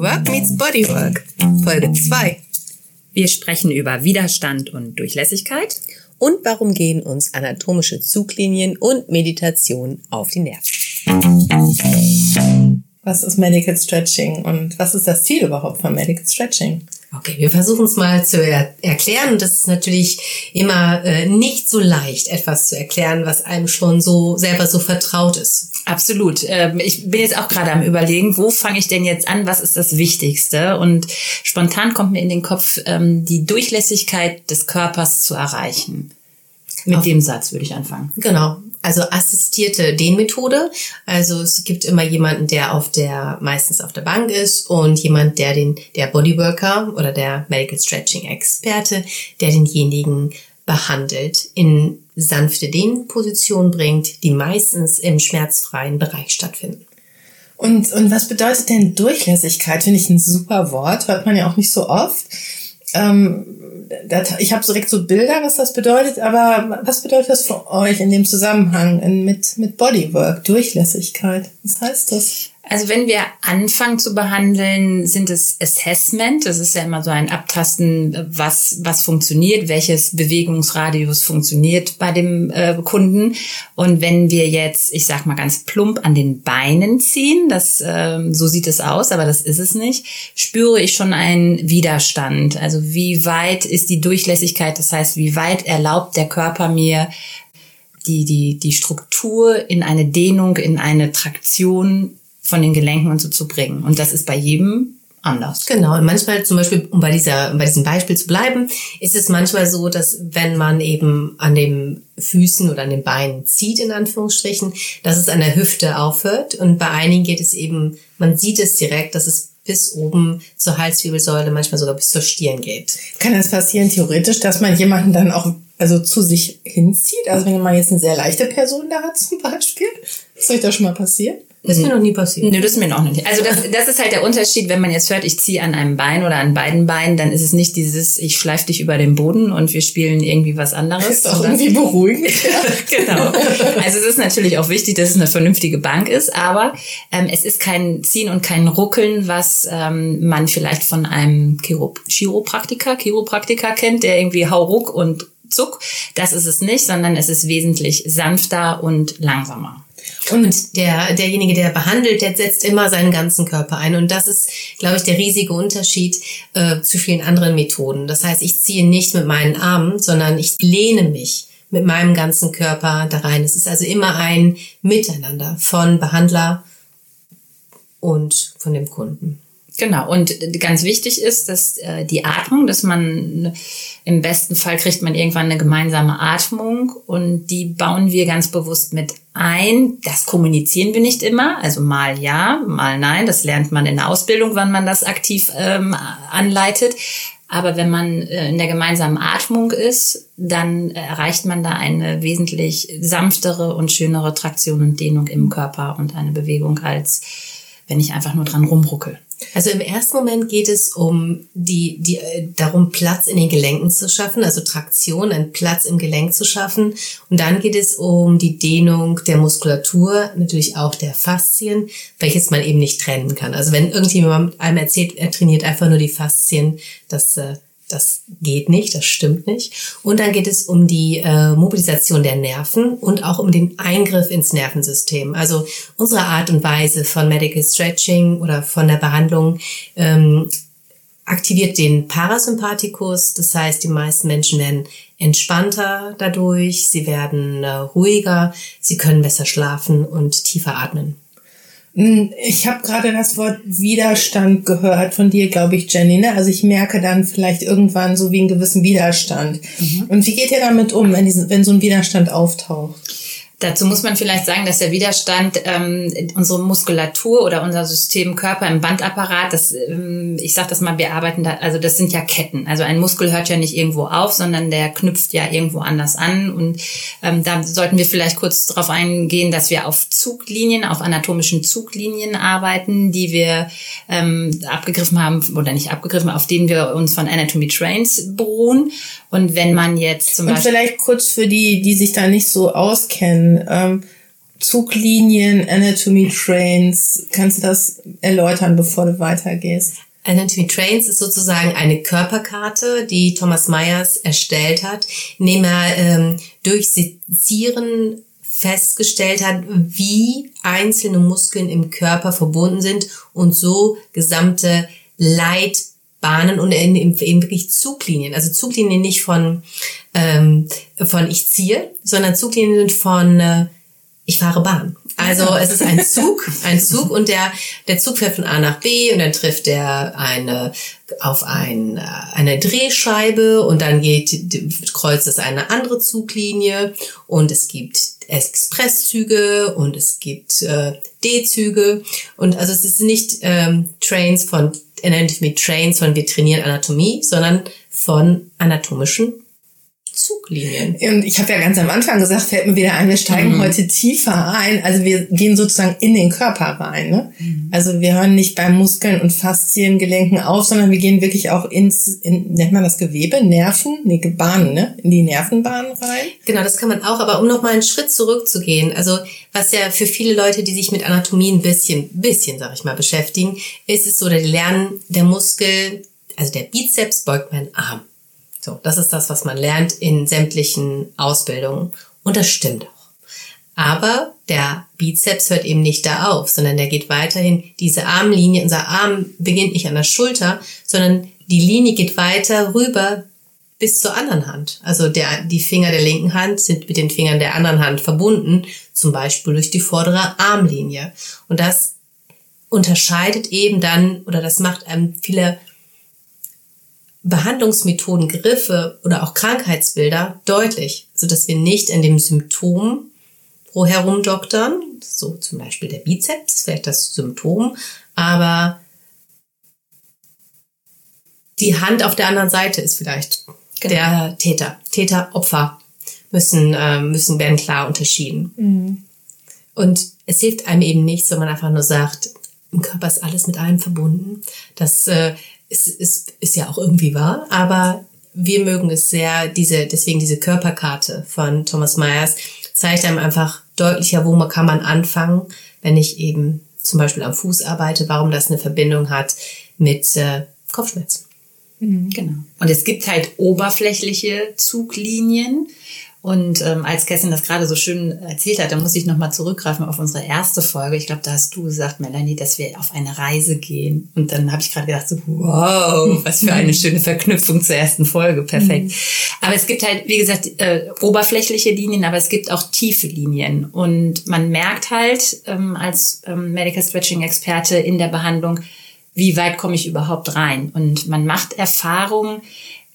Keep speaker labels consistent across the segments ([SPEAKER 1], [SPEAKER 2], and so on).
[SPEAKER 1] Work Meets Bodywork, Folge 2.
[SPEAKER 2] Wir sprechen über Widerstand und Durchlässigkeit.
[SPEAKER 1] Und warum gehen uns anatomische Zuglinien und Meditation auf die Nerven?
[SPEAKER 3] Was ist Medical Stretching und was ist das Ziel überhaupt von Medical Stretching?
[SPEAKER 1] Okay, wir versuchen es mal zu er erklären. Und das ist natürlich immer äh, nicht so leicht, etwas zu erklären, was einem schon so selber so vertraut ist.
[SPEAKER 2] Absolut. Ähm, ich bin jetzt auch gerade am überlegen, wo fange ich denn jetzt an? Was ist das Wichtigste? Und spontan kommt mir in den Kopf, ähm, die Durchlässigkeit des Körpers zu erreichen. Mit Auf dem Satz würde ich anfangen.
[SPEAKER 1] Genau also assistierte Dehnmethode. Also es gibt immer jemanden, der auf der, meistens auf der Bank ist und jemand, der den, der Bodyworker oder der Medical Stretching Experte, der denjenigen behandelt, in sanfte Dehnposition bringt, die meistens im schmerzfreien Bereich stattfinden.
[SPEAKER 3] Und, und was bedeutet denn Durchlässigkeit? Finde ich ein super Wort, hört man ja auch nicht so oft. Ähm, ich habe direkt so Bilder, was das bedeutet, aber was bedeutet das für euch in dem Zusammenhang mit, mit Bodywork, Durchlässigkeit? Was heißt das?
[SPEAKER 2] Also wenn wir anfangen zu behandeln, sind es Assessment. Das ist ja immer so ein Abtasten, was, was funktioniert, welches Bewegungsradius funktioniert bei dem äh, Kunden. Und wenn wir jetzt, ich sag mal ganz plump, an den Beinen ziehen, das, ähm, so sieht es aus, aber das ist es nicht, spüre ich schon einen Widerstand. Also wie weit ist die Durchlässigkeit? Das heißt, wie weit erlaubt der Körper mir, die, die, die Struktur in eine Dehnung, in eine Traktion von den Gelenken und so zu bringen. Und das ist bei jedem anders.
[SPEAKER 1] Genau. Und manchmal zum Beispiel, um bei dieser, bei diesem Beispiel zu bleiben, ist es manchmal so, dass wenn man eben an den Füßen oder an den Beinen zieht, in Anführungsstrichen, dass es an der Hüfte aufhört. Und bei einigen geht es eben, man sieht es direkt, dass es bis oben zur Halswirbelsäule, manchmal sogar bis zur Stirn geht.
[SPEAKER 3] Kann das passieren theoretisch, dass man jemanden dann auch also zu sich hinzieht? Also wenn man jetzt eine sehr leichte Person da hat zum Beispiel, ist euch das schon mal passiert?
[SPEAKER 1] Das ist mir noch nie passiert.
[SPEAKER 2] Nö, das ist mir noch nicht. Also das, das ist halt der Unterschied, wenn man jetzt hört, ich ziehe an einem Bein oder an beiden Beinen, dann ist es nicht dieses, ich schleife dich über den Boden und wir spielen irgendwie was anderes.
[SPEAKER 3] Das ist auch irgendwie beruhigend.
[SPEAKER 2] genau. Also es ist natürlich auch wichtig, dass es eine vernünftige Bank ist, aber ähm, es ist kein Ziehen und kein Ruckeln, was ähm, man vielleicht von einem Chiro Chiropraktiker, Chiropraktiker kennt, der irgendwie Hauruck und Zuck. Das ist es nicht, sondern es ist wesentlich sanfter und langsamer.
[SPEAKER 1] Und der, derjenige, der behandelt, der setzt immer seinen ganzen Körper ein. Und das ist, glaube ich, der riesige Unterschied äh, zu vielen anderen Methoden. Das heißt, ich ziehe nicht mit meinen Armen, sondern ich lehne mich mit meinem ganzen Körper da rein. Es ist also immer ein Miteinander von Behandler und von dem Kunden.
[SPEAKER 2] Genau, und ganz wichtig ist, dass äh, die Atmung, dass man im besten Fall kriegt man irgendwann eine gemeinsame Atmung und die bauen wir ganz bewusst mit ein. Das kommunizieren wir nicht immer, also mal ja, mal nein. Das lernt man in der Ausbildung, wann man das aktiv ähm, anleitet. Aber wenn man äh, in der gemeinsamen Atmung ist, dann erreicht man da eine wesentlich sanftere und schönere Traktion und Dehnung im Körper und eine Bewegung, als wenn ich einfach nur dran rumruckel.
[SPEAKER 1] Also im ersten Moment geht es um die, die, äh, darum, Platz in den Gelenken zu schaffen, also Traktion, einen Platz im Gelenk zu schaffen. Und dann geht es um die Dehnung der Muskulatur, natürlich auch der Faszien, welches man eben nicht trennen kann. Also wenn irgendjemand einem erzählt, er trainiert einfach nur die Faszien, das äh, das geht nicht, das stimmt nicht. Und dann geht es um die äh, Mobilisation der Nerven und auch um den Eingriff ins Nervensystem. Also unsere Art und Weise von Medical Stretching oder von der Behandlung ähm, aktiviert den Parasympathikus. Das heißt, die meisten Menschen werden entspannter dadurch, sie werden äh, ruhiger, sie können besser schlafen und tiefer atmen.
[SPEAKER 3] Hm, ich habe gerade das Wort Widerstand gehört von dir, glaube ich, Jenny. Ne? Also ich merke dann vielleicht irgendwann so wie einen gewissen Widerstand. Mhm. Und wie geht ihr damit um, wenn, wenn so ein Widerstand auftaucht?
[SPEAKER 2] Dazu muss man vielleicht sagen, dass der Widerstand ähm, unsere Muskulatur oder unser System Körper im Bandapparat, das, ähm, ich sage das mal, wir arbeiten da, also das sind ja Ketten. Also ein Muskel hört ja nicht irgendwo auf, sondern der knüpft ja irgendwo anders an. Und ähm, da sollten wir vielleicht kurz darauf eingehen, dass wir auf Zuglinien, auf anatomischen Zuglinien arbeiten, die wir ähm, abgegriffen haben oder nicht abgegriffen, auf denen wir uns von Anatomy Trains beruhen. Und wenn man jetzt zum
[SPEAKER 3] Und
[SPEAKER 2] Beispiel
[SPEAKER 3] vielleicht kurz für die, die sich da nicht so auskennen, ähm, Zuglinien, Anatomy Trains. Kannst du das erläutern, bevor du weitergehst?
[SPEAKER 1] Anatomy Trains ist sozusagen eine Körperkarte, die Thomas Myers erstellt hat, indem er ähm, durch Sezieren festgestellt hat, wie einzelne Muskeln im Körper verbunden sind und so gesamte Leitbahnen und eben wirklich Zuglinien, also Zuglinien nicht von, ähm, von ich ziehe, sondern Zuglinien von äh, ich fahre Bahn. Also es ist ein Zug, ein Zug und der, der Zug fährt von A nach B und dann trifft er eine, auf ein, eine Drehscheibe und dann geht, kreuzt es eine andere Zuglinie und es gibt Expresszüge und es gibt äh, D-Züge. Und also es ist nicht ähm, Trains von Anatomy Trains von wir trainieren Anatomie, sondern von anatomischen Zuglinien.
[SPEAKER 3] Und ich habe ja ganz am Anfang gesagt, fällt mir wieder ein, wir steigen mhm. heute tiefer ein. Also wir gehen sozusagen in den Körper rein. Ne? Mhm. Also wir hören nicht bei Muskeln und Fasziengelenken auf, sondern wir gehen wirklich auch ins, in, nennt man das Gewebe, Nerven, nee, Bahnen, ne? in die Nervenbahnen rein.
[SPEAKER 1] Genau, das kann man auch. Aber um nochmal einen Schritt zurückzugehen, also was ja für viele Leute, die sich mit Anatomie ein bisschen, bisschen, sag ich mal, beschäftigen, ist es so, die lernen, der Muskel, also der Bizeps beugt meinen Arm. So, das ist das, was man lernt in sämtlichen Ausbildungen. Und das stimmt auch. Aber der Bizeps hört eben nicht da auf, sondern der geht weiterhin diese Armlinie. Unser Arm beginnt nicht an der Schulter, sondern die Linie geht weiter rüber bis zur anderen Hand. Also der, die Finger der linken Hand sind mit den Fingern der anderen Hand verbunden, zum Beispiel durch die vordere Armlinie. Und das unterscheidet eben dann, oder das macht einem viele Behandlungsmethoden, Griffe oder auch Krankheitsbilder deutlich, so dass wir nicht in dem Symptom pro herumdoktern, so zum Beispiel der Bizeps, vielleicht das Symptom, aber die Hand auf der anderen Seite ist vielleicht genau. der Täter. Täter, Opfer müssen, äh, müssen werden klar unterschieden. Mhm. Und es hilft einem eben nichts, wenn man einfach nur sagt, im Körper ist alles mit allem verbunden. Das äh, ist, ist, ist ja auch irgendwie wahr, aber wir mögen es sehr, diese, deswegen diese Körperkarte von Thomas Myers zeigt einem einfach deutlicher, wo man kann man anfangen, wenn ich eben zum Beispiel am Fuß arbeite, warum das eine Verbindung hat mit äh, Kopfschmerzen.
[SPEAKER 2] Mhm, genau. Und es gibt halt oberflächliche Zuglinien und ähm, als Kerstin das gerade so schön erzählt hat, da muss ich nochmal zurückgreifen auf unsere erste Folge. Ich glaube, da hast du gesagt, Melanie, dass wir auf eine Reise gehen. Und dann habe ich gerade gedacht, so, wow, was für eine schöne Verknüpfung zur ersten Folge. Perfekt. Mhm. Aber es gibt halt, wie gesagt, äh, oberflächliche Linien, aber es gibt auch tiefe Linien. Und man merkt halt ähm, als ähm, Medical Stretching Experte in der Behandlung, wie weit komme ich überhaupt rein? Und man macht Erfahrungen,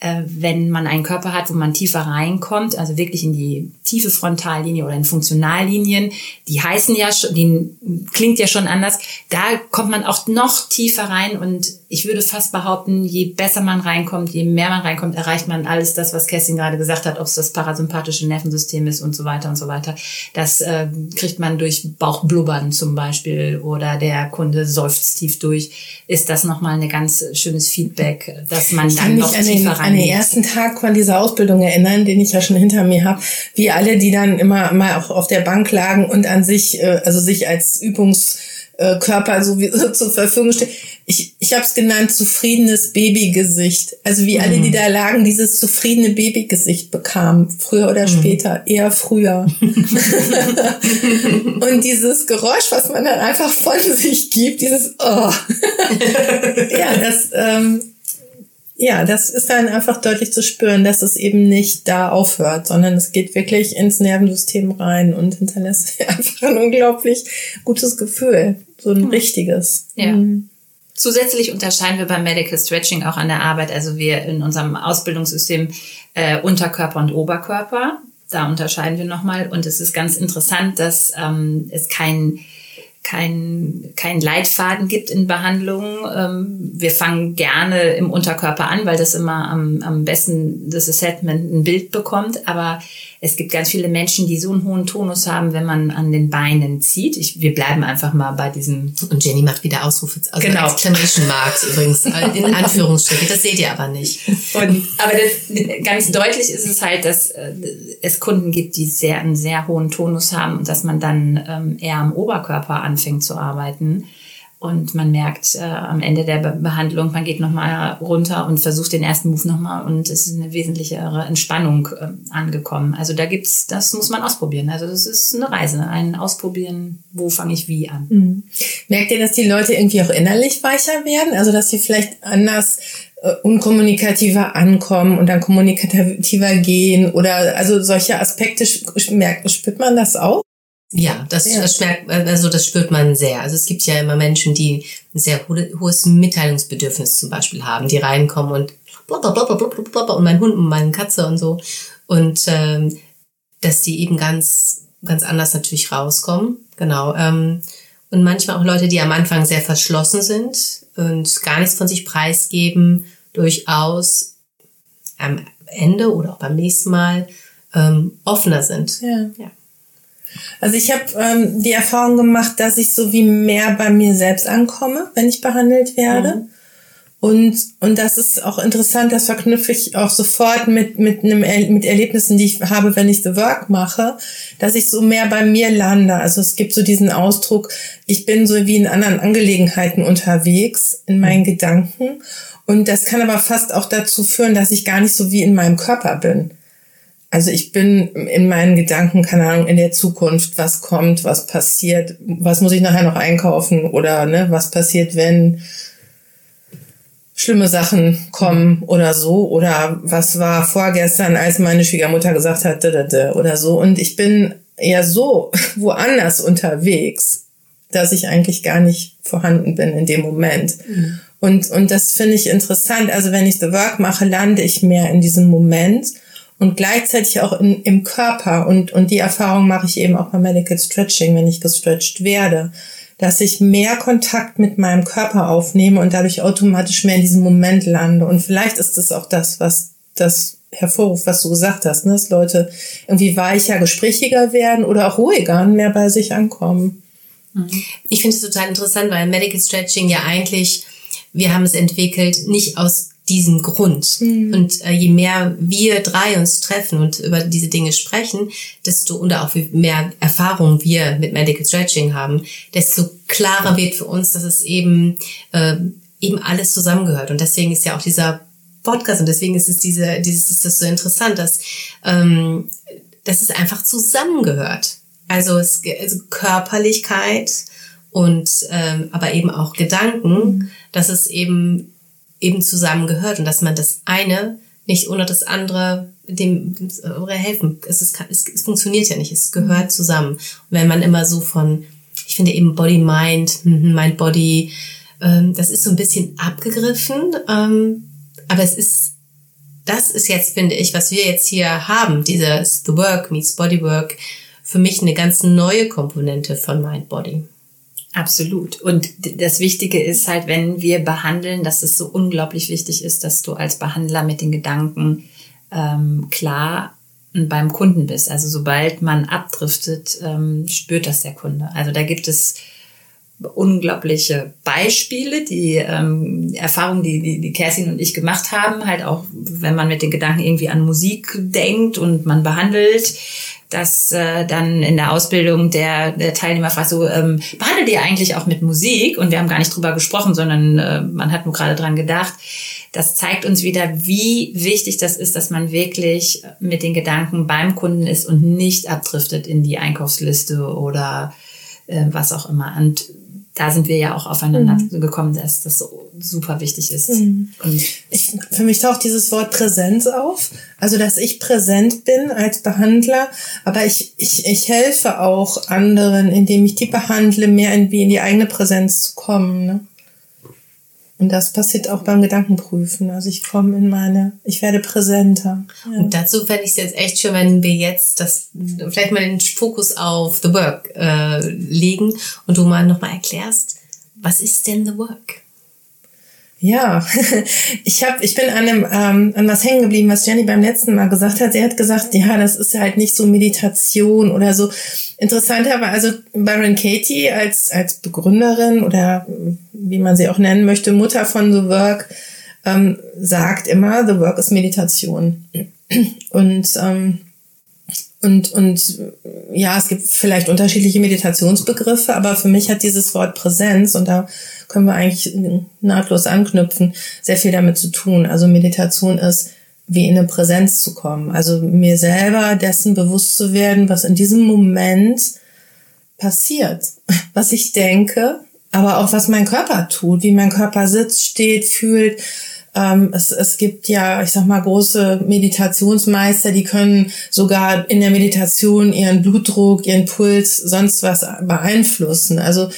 [SPEAKER 2] wenn man einen Körper hat, wo man tiefer reinkommt, also wirklich in die tiefe Frontallinie oder in Funktionallinien, die heißen ja schon, die klingt ja schon anders, da kommt man auch noch tiefer rein und ich würde fast behaupten, je besser man reinkommt, je mehr man reinkommt, erreicht man alles das, was Kerstin gerade gesagt hat, ob es das parasympathische Nervensystem ist und so weiter und so weiter. Das äh, kriegt man durch Bauchblubbern zum Beispiel oder der Kunde seufzt tief durch. Ist das nochmal ein ganz schönes Feedback, dass man dann noch tiefer rein
[SPEAKER 3] an den ersten Tag von dieser Ausbildung erinnern, den ich ja schon hinter mir habe, wie alle, die dann immer mal auch auf der Bank lagen und an sich, äh, also sich als Übungskörper so, wie, so zur Verfügung stehen. Ich, ich habe es genannt, zufriedenes Babygesicht. Also wie alle, die mhm. da lagen, dieses zufriedene Babygesicht bekamen, früher oder mhm. später, eher früher. und dieses Geräusch, was man dann einfach von sich gibt, dieses Oh. ja, das ähm, ja, das ist dann einfach deutlich zu spüren, dass es eben nicht da aufhört, sondern es geht wirklich ins Nervensystem rein und hinterlässt einfach ein unglaublich gutes Gefühl. So ein richtiges.
[SPEAKER 2] Ja. Mhm. Zusätzlich unterscheiden wir beim Medical Stretching auch an der Arbeit, also wir in unserem Ausbildungssystem äh, Unterkörper und Oberkörper. Da unterscheiden wir nochmal. Und es ist ganz interessant, dass ähm, es kein kein, kein Leitfaden gibt in Behandlungen. Ähm, wir fangen gerne im Unterkörper an, weil das immer am, am besten das Assessment ein Bild bekommt. Aber Es gibt ganz viele Menschen, die so einen hohen Tonus haben, wenn man an den Beinen zieht. Ich, wir bleiben einfach mal bei diesem.
[SPEAKER 1] Und Jenny macht wieder Ausrufe, also
[SPEAKER 2] Genau.
[SPEAKER 1] Exclamation Marks übrigens, in Anführungsstriche. Das seht ihr aber nicht.
[SPEAKER 2] Und, aber das, ganz deutlich ist es halt, dass äh, es Kunden gibt, die sehr einen sehr hohen Tonus haben und dass man dann ähm, eher am Oberkörper anfängt zu arbeiten. Und man merkt äh, am Ende der Be Behandlung, man geht nochmal runter und versucht den ersten Move nochmal und es ist eine wesentlichere Entspannung äh, angekommen. Also da gibt's, das muss man ausprobieren. Also das ist eine Reise, ein Ausprobieren, wo fange ich wie an.
[SPEAKER 3] Mhm. Merkt ihr, dass die Leute irgendwie auch innerlich weicher werden? Also dass sie vielleicht anders äh, unkommunikativer ankommen und dann kommunikativer gehen oder also solche Aspekte merkt, spürt man das auch?
[SPEAKER 1] Ja, das, ja. das schmeckt, also das spürt man sehr. Also es gibt ja immer Menschen, die ein sehr hohes Mitteilungsbedürfnis zum Beispiel haben, die reinkommen und blablabla und mein Hund und meine Katze und so. Und ähm, dass die eben ganz, ganz anders natürlich rauskommen. Genau. Ähm, und manchmal auch Leute, die am Anfang sehr verschlossen sind und gar nichts von sich preisgeben, durchaus am Ende oder auch beim nächsten Mal ähm, offener sind.
[SPEAKER 3] Ja. ja. Also ich habe ähm, die Erfahrung gemacht, dass ich so wie mehr bei mir selbst ankomme, wenn ich behandelt werde. Mhm. Und, und das ist auch interessant, das verknüpfe ich auch sofort mit, mit, einem, mit Erlebnissen, die ich habe, wenn ich The Work mache, dass ich so mehr bei mir lande. Also es gibt so diesen Ausdruck, ich bin so wie in anderen Angelegenheiten unterwegs, in meinen Gedanken. Und das kann aber fast auch dazu führen, dass ich gar nicht so wie in meinem Körper bin. Also ich bin in meinen Gedanken, keine Ahnung, in der Zukunft, was kommt, was passiert, was muss ich nachher noch einkaufen oder ne, was passiert, wenn schlimme Sachen kommen oder so oder was war vorgestern, als meine Schwiegermutter gesagt hat, oder so und ich bin eher so woanders unterwegs, dass ich eigentlich gar nicht vorhanden bin in dem Moment. Mhm. Und, und das finde ich interessant. Also wenn ich The Work mache, lande ich mehr in diesem Moment und gleichzeitig auch in, im Körper. Und, und die Erfahrung mache ich eben auch bei Medical Stretching, wenn ich gestretched werde, dass ich mehr Kontakt mit meinem Körper aufnehme und dadurch automatisch mehr in diesem Moment lande. Und vielleicht ist es auch das, was das hervorruft, was du gesagt hast, ne? dass Leute irgendwie weicher, gesprächiger werden oder auch ruhiger und mehr bei sich ankommen.
[SPEAKER 1] Ich finde es total interessant, weil Medical Stretching ja eigentlich, wir haben es entwickelt, nicht aus diesem Grund. Mhm. Und äh, je mehr wir drei uns treffen und über diese Dinge sprechen, desto und auch wie mehr Erfahrung wir mit Medical Stretching haben, desto klarer wird für uns, dass es eben äh, eben alles zusammengehört. Und deswegen ist ja auch dieser Podcast und deswegen ist es diese, dieses ist das so interessant, dass ähm, dass es einfach zusammengehört. Also es also Körperlichkeit und ähm, aber eben auch Gedanken, mhm. dass es eben eben zusammengehört und dass man das eine nicht ohne das andere dem, oder helfen. Es, ist, es, es funktioniert ja nicht, es gehört zusammen. Und wenn man immer so von, ich finde eben Body Mind, Mind Body, ähm, das ist so ein bisschen abgegriffen, ähm, aber es ist, das ist jetzt, finde ich, was wir jetzt hier haben, dieses The Work meets Bodywork, für mich eine ganz neue Komponente von Mind Body.
[SPEAKER 2] Absolut. Und das Wichtige ist halt, wenn wir behandeln, dass es so unglaublich wichtig ist, dass du als Behandler mit den Gedanken ähm, klar beim Kunden bist. Also sobald man abdriftet, ähm, spürt das der Kunde. Also da gibt es unglaubliche Beispiele, die ähm, Erfahrungen, die, die, die Kerstin und ich gemacht haben, halt auch, wenn man mit den Gedanken irgendwie an Musik denkt und man behandelt, dass äh, dann in der Ausbildung der, der Teilnehmer fragt so, ähm, behandelt ihr eigentlich auch mit Musik? Und wir haben gar nicht drüber gesprochen, sondern äh, man hat nur gerade dran gedacht. Das zeigt uns wieder, wie wichtig das ist, dass man wirklich mit den Gedanken beim Kunden ist und nicht abdriftet in die Einkaufsliste oder äh, was auch immer. Und da sind wir ja auch aufeinander mhm. gekommen, dass das so super wichtig ist. Mhm.
[SPEAKER 3] Ich, für mich taucht dieses Wort Präsenz auf. Also, dass ich präsent bin als Behandler, aber ich, ich, ich helfe auch anderen, indem ich die behandle, mehr in, wie in die eigene Präsenz zu kommen. Ne? Und das passiert auch beim Gedankenprüfen. Also ich komme in meine, ich werde präsenter.
[SPEAKER 1] Ja. Und dazu fände ich es jetzt echt schön, wenn wir jetzt das vielleicht mal den Fokus auf The Work äh, legen und du mal nochmal erklärst, was ist denn The Work?
[SPEAKER 3] Ja, ich hab, ich bin an einem ähm, an was hängen geblieben, was Jenny beim letzten Mal gesagt hat. Sie hat gesagt, ja, das ist halt nicht so Meditation oder so. Interessanterweise also Baron Katie als als Begründerin oder wie man sie auch nennen möchte, Mutter von The Work, ähm, sagt immer, The Work ist Meditation. Und ähm, und, und ja, es gibt vielleicht unterschiedliche Meditationsbegriffe, aber für mich hat dieses Wort Präsenz, und da können wir eigentlich nahtlos anknüpfen, sehr viel damit zu tun. Also Meditation ist, wie in eine Präsenz zu kommen. Also mir selber dessen bewusst zu werden, was in diesem Moment passiert, was ich denke, aber auch was mein Körper tut, wie mein Körper sitzt, steht, fühlt, ähm, es, es gibt ja, ich sag mal, große Meditationsmeister, die können sogar in der Meditation ihren Blutdruck, ihren Puls, sonst was beeinflussen. Also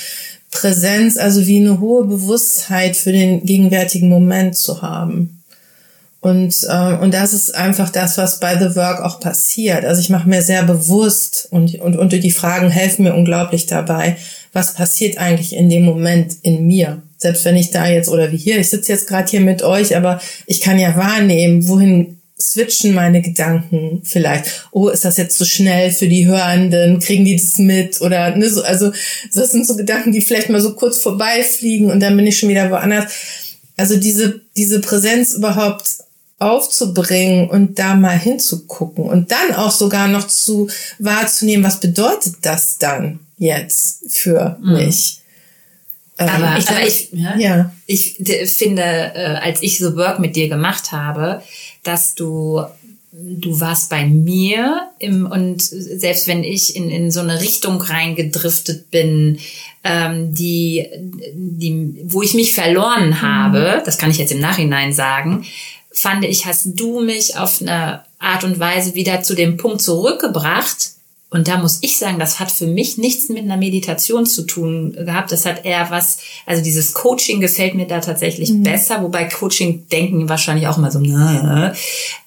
[SPEAKER 3] Präsenz, also wie eine hohe Bewusstheit für den gegenwärtigen Moment zu haben. Und, äh, und das ist einfach das, was bei The Work auch passiert. Also ich mache mir sehr bewusst und, und, und die Fragen helfen mir unglaublich dabei, was passiert eigentlich in dem Moment in mir. Selbst wenn ich da jetzt, oder wie hier, ich sitze jetzt gerade hier mit euch, aber ich kann ja wahrnehmen, wohin switchen meine Gedanken vielleicht. Oh, ist das jetzt zu so schnell für die Hörenden? Kriegen die das mit? Oder ne, so, also das sind so Gedanken, die vielleicht mal so kurz vorbeifliegen und dann bin ich schon wieder woanders. Also diese, diese Präsenz überhaupt aufzubringen und da mal hinzugucken und dann auch sogar noch zu wahrzunehmen, was bedeutet das dann jetzt für mhm. mich?
[SPEAKER 2] Ähm, aber, ich, aber ich, ja, ja. ich finde, äh, als ich so Work mit dir gemacht habe, dass du du warst bei mir im, und selbst wenn ich in, in so eine Richtung reingedriftet bin, ähm, die, die, wo ich mich verloren mhm. habe, das kann ich jetzt im Nachhinein sagen, fand ich, hast du mich auf eine Art und Weise wieder zu dem Punkt zurückgebracht, und da muss ich sagen, das hat für mich nichts mit einer Meditation zu tun gehabt. Das hat eher was, also dieses Coaching gefällt mir da tatsächlich mhm. besser, wobei Coaching denken wahrscheinlich auch immer so, na,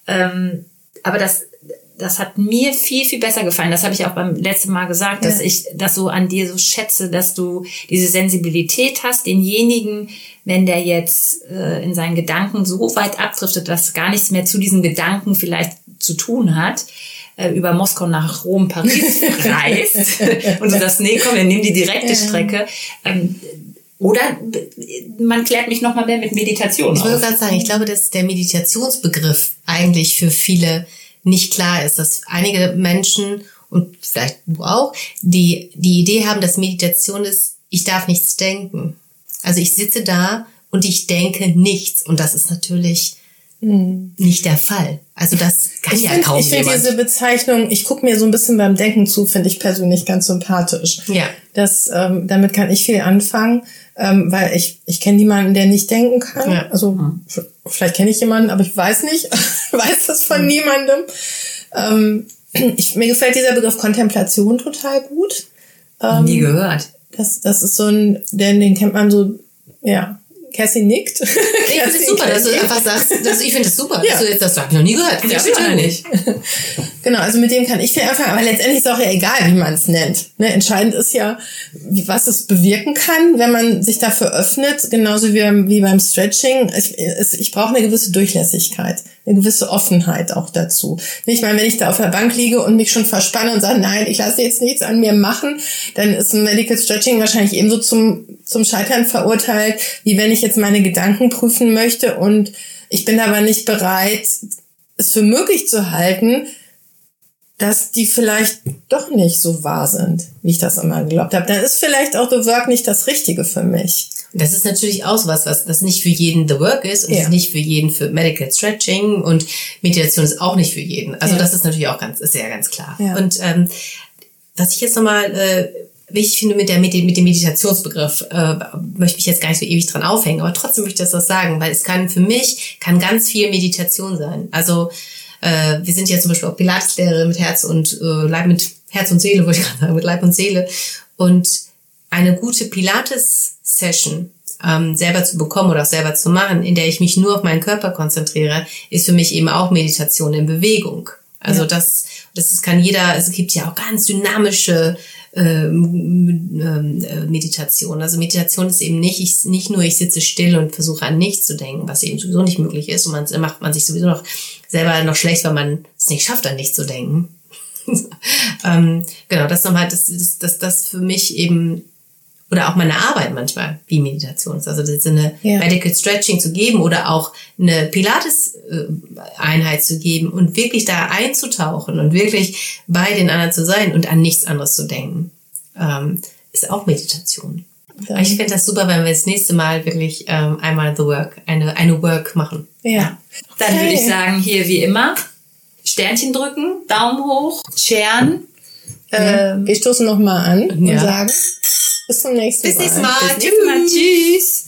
[SPEAKER 2] ähm, aber das, das hat mir viel, viel besser gefallen. Das habe ich auch beim letzten Mal gesagt, ja. dass ich das so an dir so schätze, dass du diese Sensibilität hast, denjenigen, wenn der jetzt äh, in seinen Gedanken so weit abdriftet, dass gar nichts mehr zu diesen Gedanken vielleicht zu tun hat, äh, über Moskau nach Rom, Paris reist und du sagst, nee, komm, wir nehmen die direkte Strecke. Ähm, oder man klärt mich noch mal mehr mit Meditation
[SPEAKER 1] Ich wollte gerade sagen, ich glaube, dass der Meditationsbegriff eigentlich für viele nicht klar ist, dass einige Menschen und vielleicht du auch, die die Idee haben, dass Meditation ist, ich darf nichts denken. Also ich sitze da und ich denke nichts und das ist natürlich hm. nicht der Fall. Also das kann
[SPEAKER 3] ich
[SPEAKER 1] ja
[SPEAKER 3] find,
[SPEAKER 1] kaum
[SPEAKER 3] Ich finde diese Bezeichnung, ich gucke mir so ein bisschen beim Denken zu, finde ich persönlich ganz sympathisch.
[SPEAKER 1] Ja.
[SPEAKER 3] Das, ähm, damit kann ich viel anfangen, ähm, weil ich, ich kenne niemanden, der nicht denken kann. Ja. Also mhm. vielleicht kenne ich jemanden, aber ich weiß nicht, weiß das von mhm. niemandem. Ähm, ich, mir gefällt dieser Begriff Kontemplation total gut.
[SPEAKER 2] Ähm, Nie gehört.
[SPEAKER 3] Das, das ist so ein, den, den kennt man so, ja, Cassie nickt.
[SPEAKER 1] Ich finde es super, dass du einfach sagst, dass, ich finde es super, ja. dass du jetzt, das habe ich noch nie gehört. Ja,
[SPEAKER 3] nicht. genau, also mit dem kann ich viel anfangen, aber letztendlich ist auch ja egal, wie man es nennt. Ne, entscheidend ist ja, was es bewirken kann, wenn man sich dafür öffnet, genauso wie, wie beim Stretching. Ich, ich brauche eine gewisse Durchlässigkeit, eine gewisse Offenheit auch dazu. Ich meine, wenn ich da auf der Bank liege und mich schon verspanne und sage, nein, ich lasse jetzt nichts an mir machen, dann ist ein Medical Stretching wahrscheinlich ebenso zum, zum Scheitern verurteilt, wie wenn ich jetzt meine Gedanken prüfen möchte und ich bin aber nicht bereit, es für möglich zu halten, dass die vielleicht doch nicht so wahr sind, wie ich das immer geglaubt habe. Dann ist vielleicht auch The Work nicht das Richtige für mich.
[SPEAKER 1] Das ist natürlich auch was, was das nicht für jeden The Work ist und ja. ist nicht für jeden für Medical Stretching und Meditation ist auch nicht für jeden. Also ja. das ist natürlich auch ganz, ist ja ganz klar. Ja. Und ähm, was ich jetzt nochmal äh, wichtig finde mit, der, mit, dem, mit dem Meditationsbegriff, äh, möchte mich jetzt gar nicht so ewig dran aufhängen, aber trotzdem möchte ich das sagen, weil es kann für mich, kann ganz viel Meditation sein. Also äh, wir sind ja zum Beispiel auch Pilateslehrer mit Herz und äh, Leib, mit Herz und Seele, wollte ich gerade sagen, mit Leib und Seele. Und eine gute Pilates-Session ähm, selber zu bekommen oder auch selber zu machen, in der ich mich nur auf meinen Körper konzentriere, ist für mich eben auch Meditation in Bewegung. Also ja. das, das ist, kann jeder, es gibt ja auch ganz dynamische äh, Meditation. Also Meditation ist eben nicht, ich, nicht nur, ich sitze still und versuche an nichts zu denken, was eben sowieso nicht möglich ist. Und man macht man sich sowieso noch selber noch schlecht, weil man es nicht schafft, an nichts zu denken. ähm, genau, das nochmal, das, das, das, das für mich eben oder auch meine Arbeit manchmal wie Meditation ist. Also das ist eine ja. Medical Stretching zu geben oder auch eine Pilates-Einheit zu geben und wirklich da einzutauchen und wirklich bei den anderen zu sein und an nichts anderes zu denken, ähm, ist auch Meditation. Dann. Ich finde das super, wenn wir das nächste Mal wirklich ähm, einmal The Work, eine, eine Work machen.
[SPEAKER 2] Ja. Dann okay. würde ich sagen, hier wie immer, Sternchen drücken, Daumen hoch, scheren.
[SPEAKER 3] Ähm, wir stoßen nochmal an ja. und sagen, bis zum nächsten
[SPEAKER 1] Mal. Bis nächstes Mal.
[SPEAKER 2] Bis nächstes Mal. Tschüss.